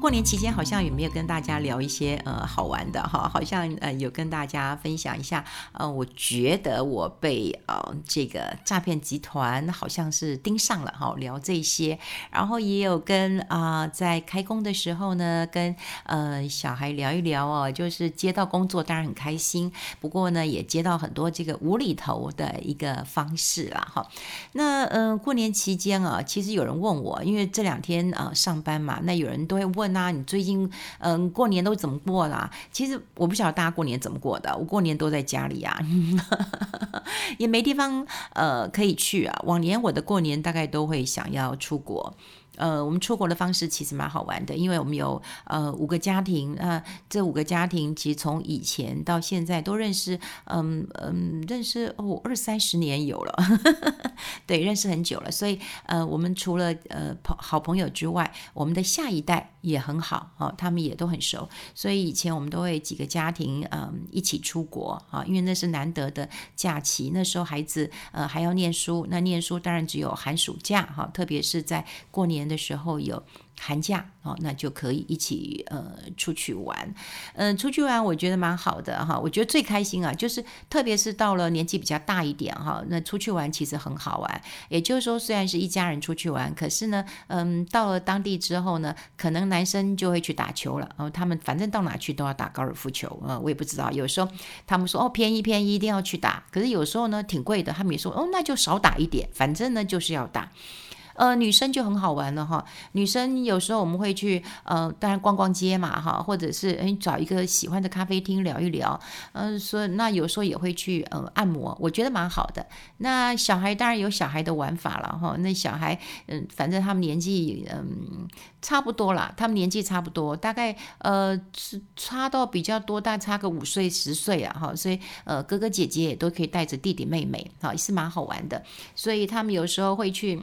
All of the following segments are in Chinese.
过年期间好像有没有跟大家聊一些呃好玩的哈？好像呃有跟大家分享一下呃，我觉得我被呃这个诈骗集团好像是盯上了哈，聊这些，然后也有跟啊、在开工的时候呢，跟呃小孩聊一聊哦，就是接到工作当然很开心，不过呢也接到很多这个无厘头的一个方式啦哈。那嗯、呃、过年期间啊，其实有人问我，因为这两天啊、上班嘛，那有人都会问。那你最近嗯过年都怎么过啦？其实我不晓得大家过年怎么过的，我过年都在家里啊，也没地方呃可以去啊。往年我的过年大概都会想要出国。呃，我们出国的方式其实蛮好玩的，因为我们有呃五个家庭，那、呃、这五个家庭其实从以前到现在都认识，嗯嗯，认识哦二三十年有了，对，认识很久了。所以呃，我们除了呃朋好朋友之外，我们的下一代也很好啊、哦，他们也都很熟。所以以前我们都会几个家庭嗯、一起出国啊，因为那是难得的假期，那时候孩子呃还要念书，那念书当然只有寒暑假哈、特别是在过年的时候有寒假哦，那就可以一起呃出去玩，嗯、出去玩我觉得蛮好的哈。我觉得最开心啊，就是特别是到了年纪比较大一点哈，那出去玩其实很好玩。也就是说，虽然是一家人出去玩，可是呢，嗯，到了当地之后呢，可能男生就会去打球了。哦，他们反正到哪去都要打高尔夫球啊，我也不知道。有时候他们说哦便宜便宜，一定要去打，可是有时候呢挺贵的，他们也说哦那就少打一点，反正呢就是要打。呃，女生就很好玩了哈。女生有时候我们会去，呃，当然逛逛街嘛哈，或者是诶找一个喜欢的咖啡厅聊一聊。嗯、呃，所以那有时候也会去呃按摩，我觉得蛮好的。那小孩当然有小孩的玩法了哈。那小孩嗯、反正他们年纪嗯、差不多啦，他们年纪差不多，大概呃是差到比较多，大概差个五岁十岁啊哈。所以呃哥哥姐姐也都可以带着弟弟妹妹，哈，也是蛮好玩的。所以他们有时候会去。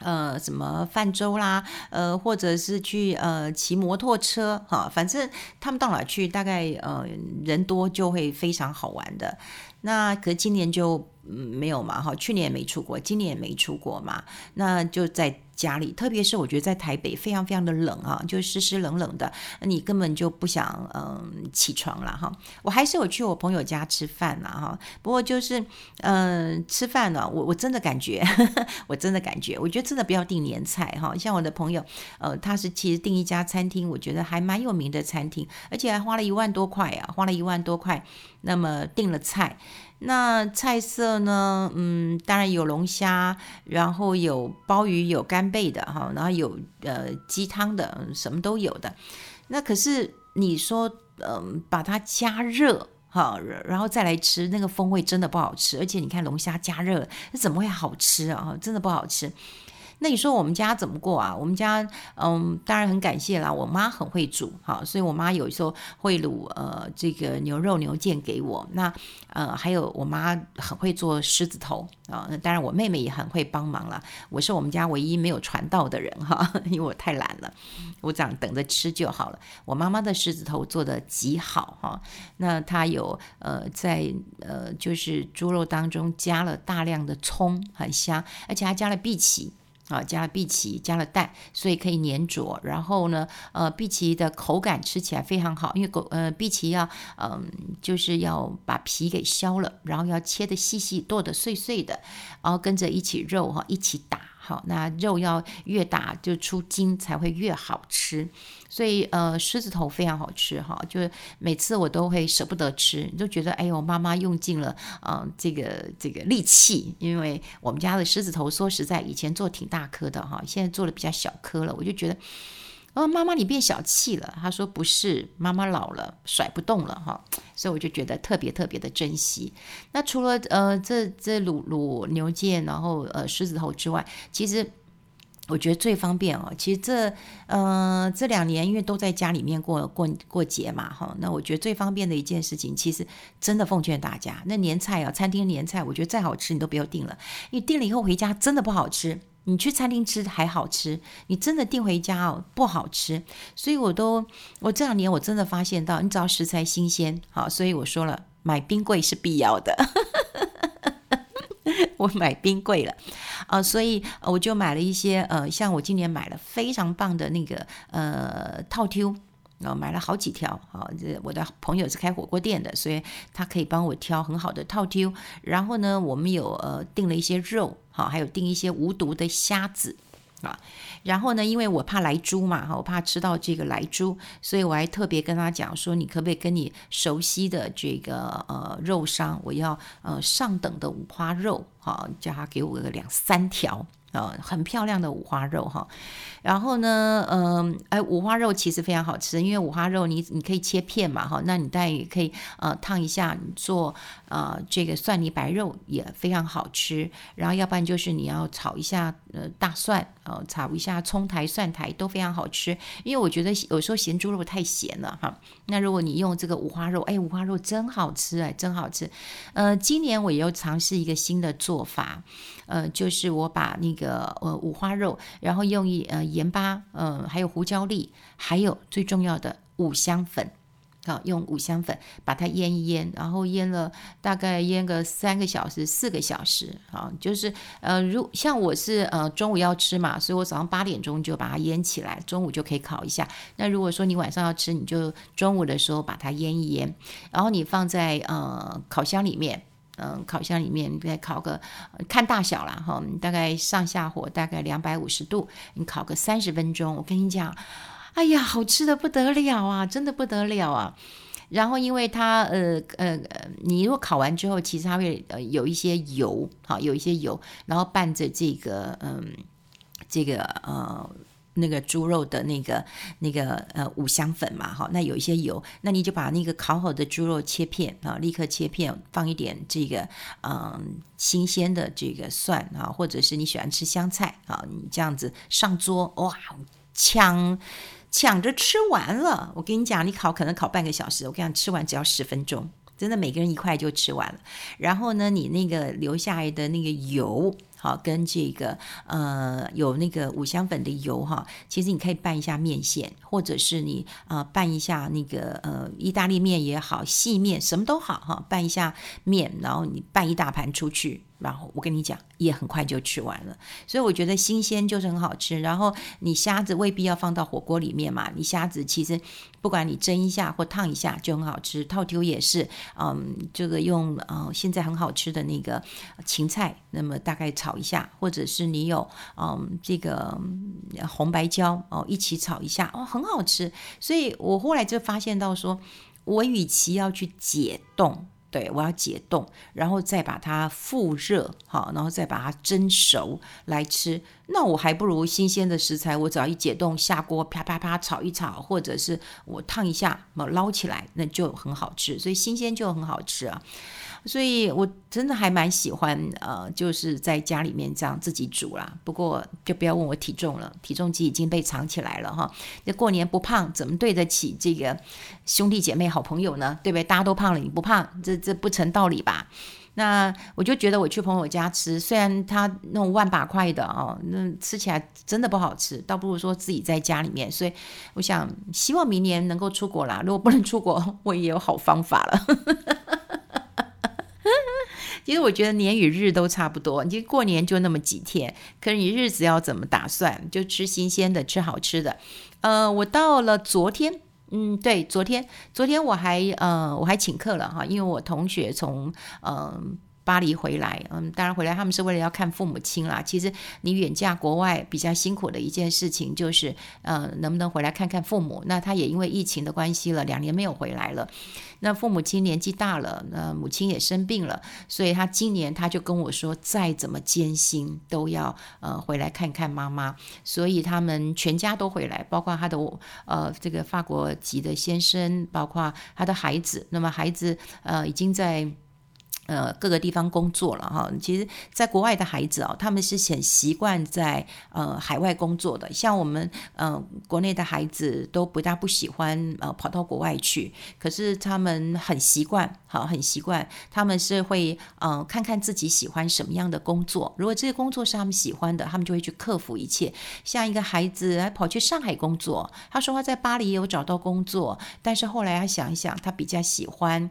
呃，什么泛舟啦，呃，或者是去呃骑摩托车哈，反正他们到哪去，大概呃人多就会非常好玩的。那可今年就。嗯，没有嘛哈，去年也没出国，今年也没出国嘛，那就在家里。特别是我觉得在台北非常非常的冷啊，就湿湿冷冷的，你根本就不想嗯起床了哈。我还是有去我朋友家吃饭了哈，不过就是嗯吃饭呢，我我真的感觉呵呵，我真的感觉，我觉得真的不要订年菜哈。像我的朋友，呃，他是其实订一家餐厅，我觉得还蛮有名的餐厅，而且还花了一万多块啊，花了一万多块，那么订了菜。那菜色呢？嗯，当然有龙虾，然后有鲍鱼，有干贝的哈，然后有呃鸡汤的，什么都有的。那可是你说，嗯、把它加热哈，然后再来吃，那个风味真的不好吃。而且你看龙虾加热，那怎么会好吃啊？真的不好吃。那你说我们家怎么过啊？我们家嗯，当然很感谢啦，我妈很会煮，好，所以我妈有时候会卤呃这个牛肉牛腱给我。那呃还有我妈很会做狮子头啊，那当然我妹妹也很会帮忙了。我是我们家唯一没有传道的人哈，因为我太懒了，我这样等着吃就好了。我妈妈的狮子头做的极好哈，那她有呃在呃就是猪肉当中加了大量的葱，很香，而且还加了荸荠。啊，加了碧琪，加了蛋，所以可以粘着。然后呢，呃，碧琪的口感吃起来非常好，因为狗呃碧琪要嗯、就是要把皮给削了，然后要切的细细，剁的碎碎的，然后跟着一起肉哈一起打。好，那肉要越大就出筋才会越好吃，所以呃狮子头非常好吃哈，就是每次我都会舍不得吃，就觉得哎呦妈妈用尽了嗯、这个这个力气，因为我们家的狮子头说实在以前做挺大颗的哈，现在做的比较小颗了，我就觉得。哦，妈妈，你变小气了。他说不是，妈妈老了，甩不动了哈，所以我就觉得特别特别的珍惜。那除了呃这这卤卤牛腱，然后呃狮子头之外，其实我觉得最方便哦。其实这呃这两年因为都在家里面过过过节嘛哈，那我觉得最方便的一件事情，其实真的奉劝大家，那年菜啊，餐厅年菜，我觉得再好吃你都不要订了，你订了以后回家真的不好吃。你去餐厅吃还好吃，你真的订回家哦不好吃，所以我都我这两年我真的发现到，你只要食材新鲜，好，所以我说了买冰柜是必要的。我买冰柜了啊、所以我就买了一些呃，像我今年买了非常棒的那个呃套 Q。然后买了好几条，啊，这我的朋友是开火锅店的，所以他可以帮我挑很好的套 Q。然后呢，我们有呃订了一些肉，好，还有订一些无毒的虾子，啊。然后呢，因为我怕来猪嘛，哈，我怕吃到这个来猪，所以我还特别跟他讲说，你可不可以跟你熟悉的这个呃肉商，我要呃上等的五花肉，好，叫他给我个两三条。呃，很漂亮的五花肉哈，然后呢，嗯、哎，五花肉其实非常好吃，因为五花肉你你可以切片嘛哈，那你带也可以呃烫一下，你做呃这个蒜泥白肉也非常好吃，然后要不然就是你要炒一下呃大蒜，呃炒一下葱苔蒜苔都非常好吃，因为我觉得有时候咸猪肉太咸了哈，那如果你用这个五花肉，哎，五花肉真好吃哎，真好吃，呃，今年我也又尝试一个新的做法。呃，就是我把那个呃五花肉，然后用一呃盐巴，呃还有胡椒粒，还有最重要的五香粉，用五香粉把它腌一腌，然后腌了大概腌个三个小时、四个小时，啊，就是呃如像我是呃中午要吃嘛，所以我早上八点钟就把它腌起来，中午就可以烤一下。那如果说你晚上要吃，你就中午的时候把它腌一腌，然后你放在呃烤箱里面。嗯，烤箱里面你再烤个，看大小啦哈，大概上下火大概两百五十度，你烤个三十分钟。我跟你讲，哎呀，好吃的不得了啊，真的不得了啊。然后因为它呃呃呃，你如果烤完之后，其实它会呃有一些油，好，有一些油，然后伴着这个嗯这个呃。那个猪肉的那个那个呃五香粉嘛，哈，那有一些油，那你就把那个烤好的猪肉切片啊，立刻切片，放一点这个嗯新鲜的这个蒜啊，或者是你喜欢吃香菜啊，你这样子上桌，哇，抢抢着吃完了。我跟你讲，你烤可能烤半个小时，我跟你讲，吃完只要十分钟，真的每个人一块就吃完了。然后呢，你那个留下来的那个油。好，跟这个呃有那个五香粉的油哈，其实你可以拌一下面线，或者是你啊、呃、拌一下那个呃意大利面也好，细面什么都好哈，拌一下面，然后你拌一大盘出去。然后我跟你讲，也很快就吃完了，所以我觉得新鲜就是很好吃。然后你虾子未必要放到火锅里面嘛，你虾子其实不管你蒸一下或烫一下就很好吃。套丢也是，嗯，这个用呃现在很好吃的那个芹菜，那么大概炒一下，或者是你有嗯这个红白椒哦一起炒一下哦，很好吃。所以我后来就发现到说，我与其要去解冻。对，我要解冻，然后再把它复热，好，然后再把它蒸熟来吃。那我还不如新鲜的食材，我只要一解冻，下锅啪啪啪炒一炒，或者是我烫一下，捞起来，那就很好吃。所以新鲜就很好吃啊。所以我真的还蛮喜欢，呃，就是在家里面这样自己煮啦。不过就不要问我体重了，体重机已经被藏起来了哈。那过年不胖，怎么对得起这个兄弟姐妹好朋友呢？对不对？大家都胖了，你不胖，这这不成道理吧？那我就觉得我去朋友家吃，虽然他那种万把块的哦，那吃起来真的不好吃，倒不如说自己在家里面。所以我想，希望明年能够出国啦。如果不能出国，我也有好方法了。其实我觉得年与日都差不多，你过年就那么几天，可是你日子要怎么打算？就吃新鲜的，吃好吃的。呃，我到了昨天，嗯，对，昨天，昨天我还呃我还请客了哈，因为我同学从嗯。巴黎回来，嗯，当然回来他们是为了要看父母亲啦。其实你远嫁国外比较辛苦的一件事情就是，呃，能不能回来看看父母？那他也因为疫情的关系了，两年没有回来了。那父母亲年纪大了，那母亲也生病了，所以他今年他就跟我说，再怎么艰辛都要呃回来看看妈妈。所以他们全家都回来，包括他的呃这个法国籍的先生，包括他的孩子。那么孩子呃已经在。呃，各个地方工作了哈。其实，在国外的孩子哦，他们是很习惯在呃海外工作的。像我们呃国内的孩子都不大不喜欢呃跑到国外去，可是他们很习惯，好，很习惯。他们是会呃看看自己喜欢什么样的工作。如果这个工作是他们喜欢的，他们就会去克服一切。像一个孩子还跑去上海工作，他说他在巴黎也有找到工作，但是后来他想一想，他比较喜欢。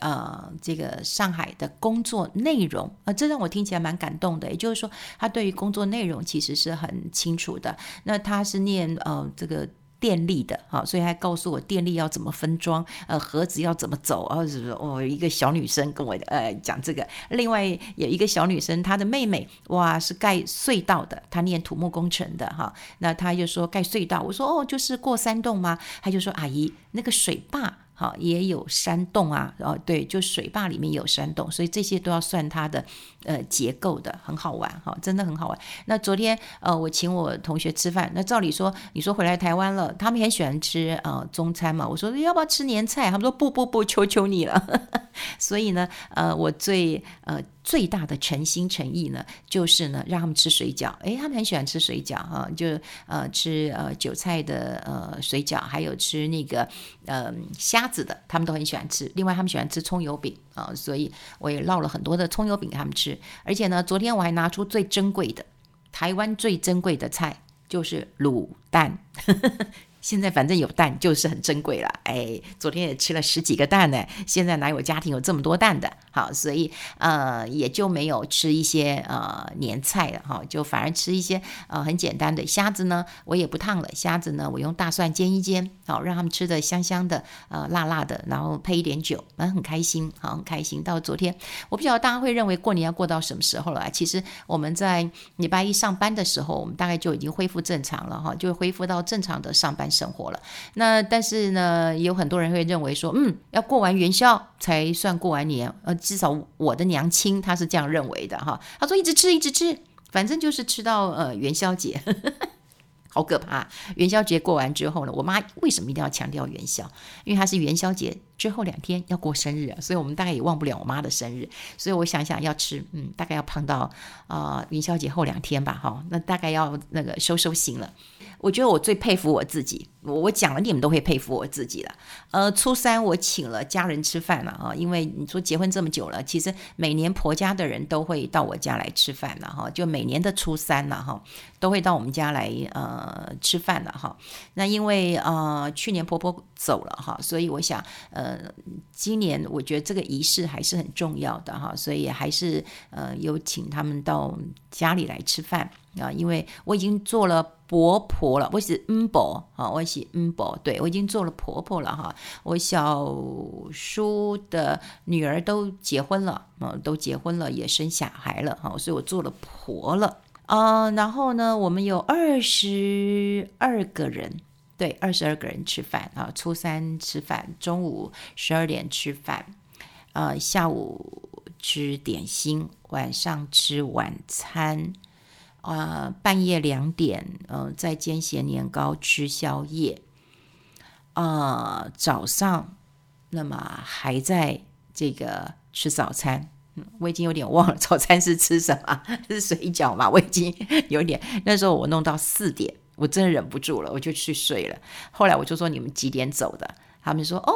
呃这个上海的工作内容啊、这让我听起来蛮感动的。也就是说，他对于工作内容其实是很清楚的。那他是念呃这个。电力的，哈，所以还告诉我电力要怎么分装，呃，盒子要怎么走，然后是哦，一个小女生跟我呃讲这个，另外有一个小女生，她的妹妹哇是盖隧道的，她念土木工程的哈，那她就说盖隧道，我说哦，就是过山洞吗？她就说阿姨那个水坝。好，也有山洞啊，哦，对，就水坝里面有山洞，所以这些都要算它的呃结构的，很好玩哈，真的很好玩。那昨天呃，我请我同学吃饭，那照理说，你说回来台湾了，他们很喜欢吃呃中餐嘛，我说要不要吃年菜？他们说不不不，求求你了。所以呢，呃，我最呃。最大的诚心诚意呢，就是呢，让他们吃水饺。诶，他们很喜欢吃水饺哈，就呃吃呃韭菜的呃水饺，还有吃那个呃虾子的，他们都很喜欢吃。另外，他们喜欢吃葱油饼啊、所以我也烙了很多的葱油饼给他们吃。而且呢，昨天我还拿出最珍贵的台湾最珍贵的菜，就是卤蛋。现在反正有蛋就是很珍贵了，哎，昨天也吃了十几个蛋呢。现在哪有家庭有这么多蛋的？好，所以呃也就没有吃一些呃年菜了哈，就反而吃一些呃很简单的虾子呢，我也不烫了，虾子呢我用大蒜煎一煎，好让他们吃的香香的呃辣辣的，然后配一点酒，嗯很开心，好很开心。到昨天我不晓得大家会认为过年要过到什么时候了啊？其实我们在礼拜一上班的时候，我们大概就已经恢复正常了哈，就恢复到正常的上班。生活了，那但是呢，有很多人会认为说，嗯，要过完元宵才算过完年，呃，至少我的娘亲她是这样认为的哈。她说一直吃一直吃，反正就是吃到呃元宵节，好可怕。元宵节过完之后呢，我妈为什么一定要强调元宵？因为她是元宵节之后两天要过生日，所以我们大概也忘不了我妈的生日。所以我想想要吃，嗯，大概要胖到啊、元宵节后两天吧，哈，那大概要那个收收心了。我觉得我最佩服我自己，我我讲了你们都会佩服我自己了。呃，初三我请了家人吃饭了啊，因为你说结婚这么久了，其实每年婆家的人都会到我家来吃饭了哈，就每年的初三了哈，都会到我们家来呃呃吃饭了哈。那因为呃去年婆婆走了哈，所以我想呃今年我觉得这个仪式还是很重要的哈，所以还是呃有请他们到家里来吃饭。啊，因为我已经做了婆婆了，我是嗯婆啊，我是嗯婆，对，我已经做了婆婆了哈。我小叔的女儿都结婚了，嗯，都结婚了，也生小孩了哈，所以我做了婆了啊。然后呢，我们有二十二个人，对，二十二个人吃饭啊。初三吃饭，中午十二点吃饭，啊，下午吃点心，晚上吃晚餐。啊、呃，半夜两点，嗯、在煎咸年糕吃宵夜。呃，早上那么还在这个吃早餐，我已经有点忘了早餐是吃什么，是水饺嘛？我已经有点，那时候我弄到四点，我真的忍不住了，我就去睡了。后来我就说，你们几点走的？他们说：“哦，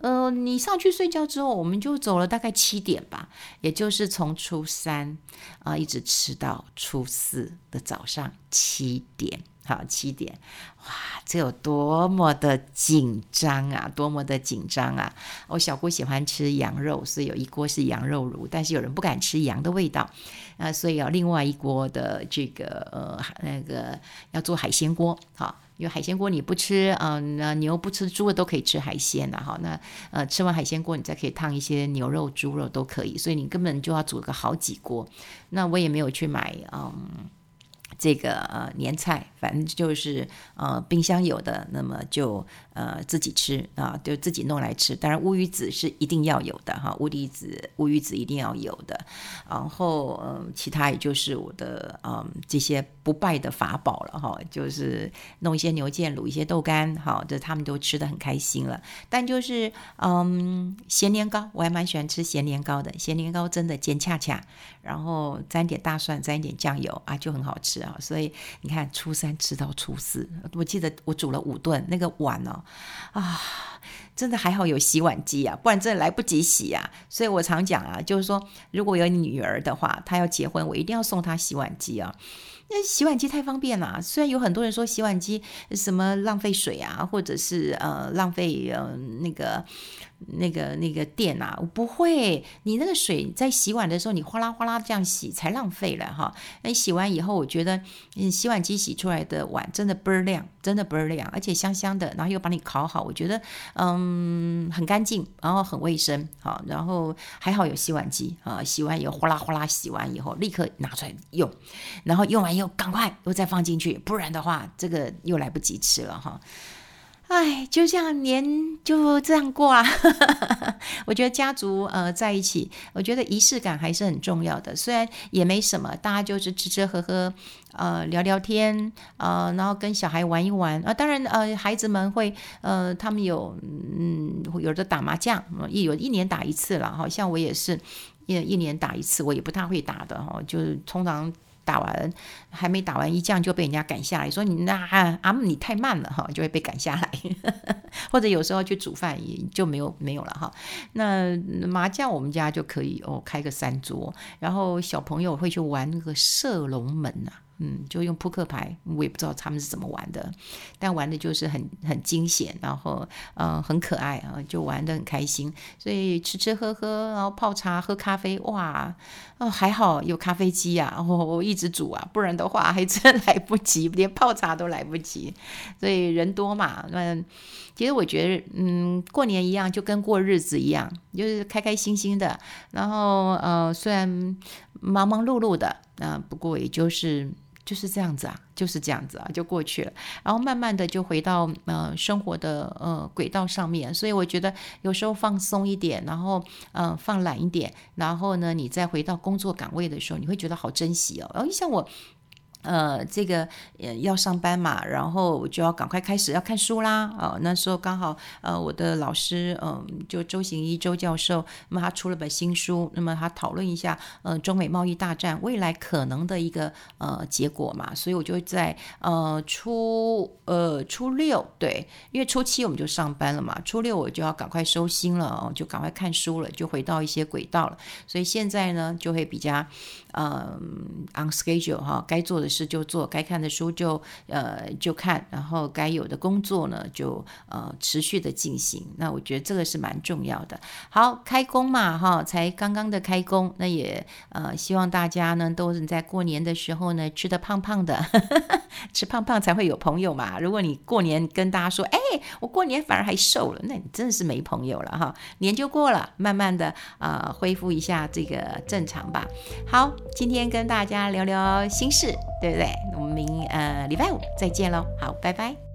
呃，你上去睡觉之后，我们就走了，大概七点吧，也就是从初三啊、一直吃到初四的早上七点。好，七点，哇，这有多么的紧张啊，多么的紧张啊！我小姑喜欢吃羊肉，所以有一锅是羊肉炉，但是有人不敢吃羊的味道，啊、所以要另外一锅的这个呃那个要做海鲜锅，好。”因为海鲜锅你不吃，嗯，那牛不吃猪的都可以吃海鲜的哈。那呃，吃完海鲜锅，你再可以烫一些牛肉、猪肉都可以。所以你根本就要煮个好几锅。那我也没有去买，嗯。这个呃年菜，反正就是呃冰箱有的，那么就呃自己吃啊，就自己弄来吃。当然乌鱼子是一定要有的哈，乌鱼子乌鱼子一定要有的。然后嗯、其他也就是我的嗯、这些不败的法宝了哈，就是弄一些牛腱，卤一些豆干，好，这他们都吃的很开心了。但就是嗯咸年糕，我还蛮喜欢吃咸年糕的，咸年糕真的煎恰恰，然后沾点大蒜，沾一点酱油啊，就很好吃。所以你看，初三吃到初四，我记得我煮了五顿，那个碗哦，啊，真的还好有洗碗机啊，不然真的来不及洗啊。所以我常讲啊，就是说，如果有女儿的话，她要结婚，我一定要送她洗碗机啊。那洗碗机太方便了，虽然有很多人说洗碗机什么浪费水啊，或者是呃浪费呃那个。那个那个电啊，我不会。你那个水在洗碗的时候，你哗啦哗啦这样洗才浪费了哈。那洗完以后，我觉得嗯，洗碗机洗出来的碗真的倍儿亮，真的倍儿亮，而且香香的，然后又把你烤好，我觉得嗯嗯很干净，然后很卫生，好，然后还好有洗碗机啊。洗完以后哗啦哗啦洗完以后，立刻拿出来用，然后用完以后赶快又再放进去，不然的话这个又来不及吃了哈。哎，就这样年就这样过啊！我觉得家族呃在一起，我觉得仪式感还是很重要的。虽然也没什么，大家就是吃吃喝喝，呃聊聊天，呃然后跟小孩玩一玩啊、呃。当然呃孩子们会呃他们有嗯有的打麻将，一有一年打一次了。好像我也是一一年打一次，我也不太会打的哈，就是通常。打完还没打完一将就被人家赶下来，说你那阿姆你太慢了哈，就会被赶下来。或者有时候去煮饭也就没有没有了哈。那麻将我们家就可以哦开个三桌，然后小朋友会去玩那个射龙门呐、啊。嗯，就用扑克牌，我也不知道他们是怎么玩的，但玩的就是很很惊险，然后呃很可爱啊，就玩得很开心。所以吃吃喝喝，然后泡茶喝咖啡，哇，哦还好有咖啡机啊，我、我一直煮啊，不然的话还真来不及，连泡茶都来不及。所以人多嘛，那其实我觉得，嗯，过年一样，就跟过日子一样，就是开开心心的。然后呃，虽然忙忙碌碌的，啊、不过也就是。就是这样子啊，就是这样子啊，就过去了。然后慢慢的就回到呃生活的呃轨道上面。所以我觉得有时候放松一点，然后嗯、呃、放懒一点，然后呢你再回到工作岗位的时候，你会觉得好珍惜哦。然后像我。呃，这个呃要上班嘛，然后我就要赶快开始要看书啦。啊、那时候刚好呃我的老师嗯、就周行一周教授，那么他出了本新书，那么他讨论一下呃中美贸易大战未来可能的一个呃结果嘛，所以我就在呃初呃初六对，因为初七我们就上班了嘛，初六我就要赶快收心了哦，就赶快看书了，就回到一些轨道了。所以现在呢就会比较呃 on schedule 哈，该做的。事就做，该看的书就呃就看，然后该有的工作呢就呃持续的进行。那我觉得这个是蛮重要的。好，开工嘛哈，才刚刚的开工，那也呃希望大家呢都是在过年的时候呢吃得胖胖的，吃胖胖才会有朋友嘛。如果你过年跟大家说，哎，我过年反而还瘦了，那你真的是没朋友了哈。年就过了，慢慢的啊、恢复一下这个正常吧。好，今天跟大家聊聊心事。对不对？我们明呃礼拜五再见喽，好，拜拜。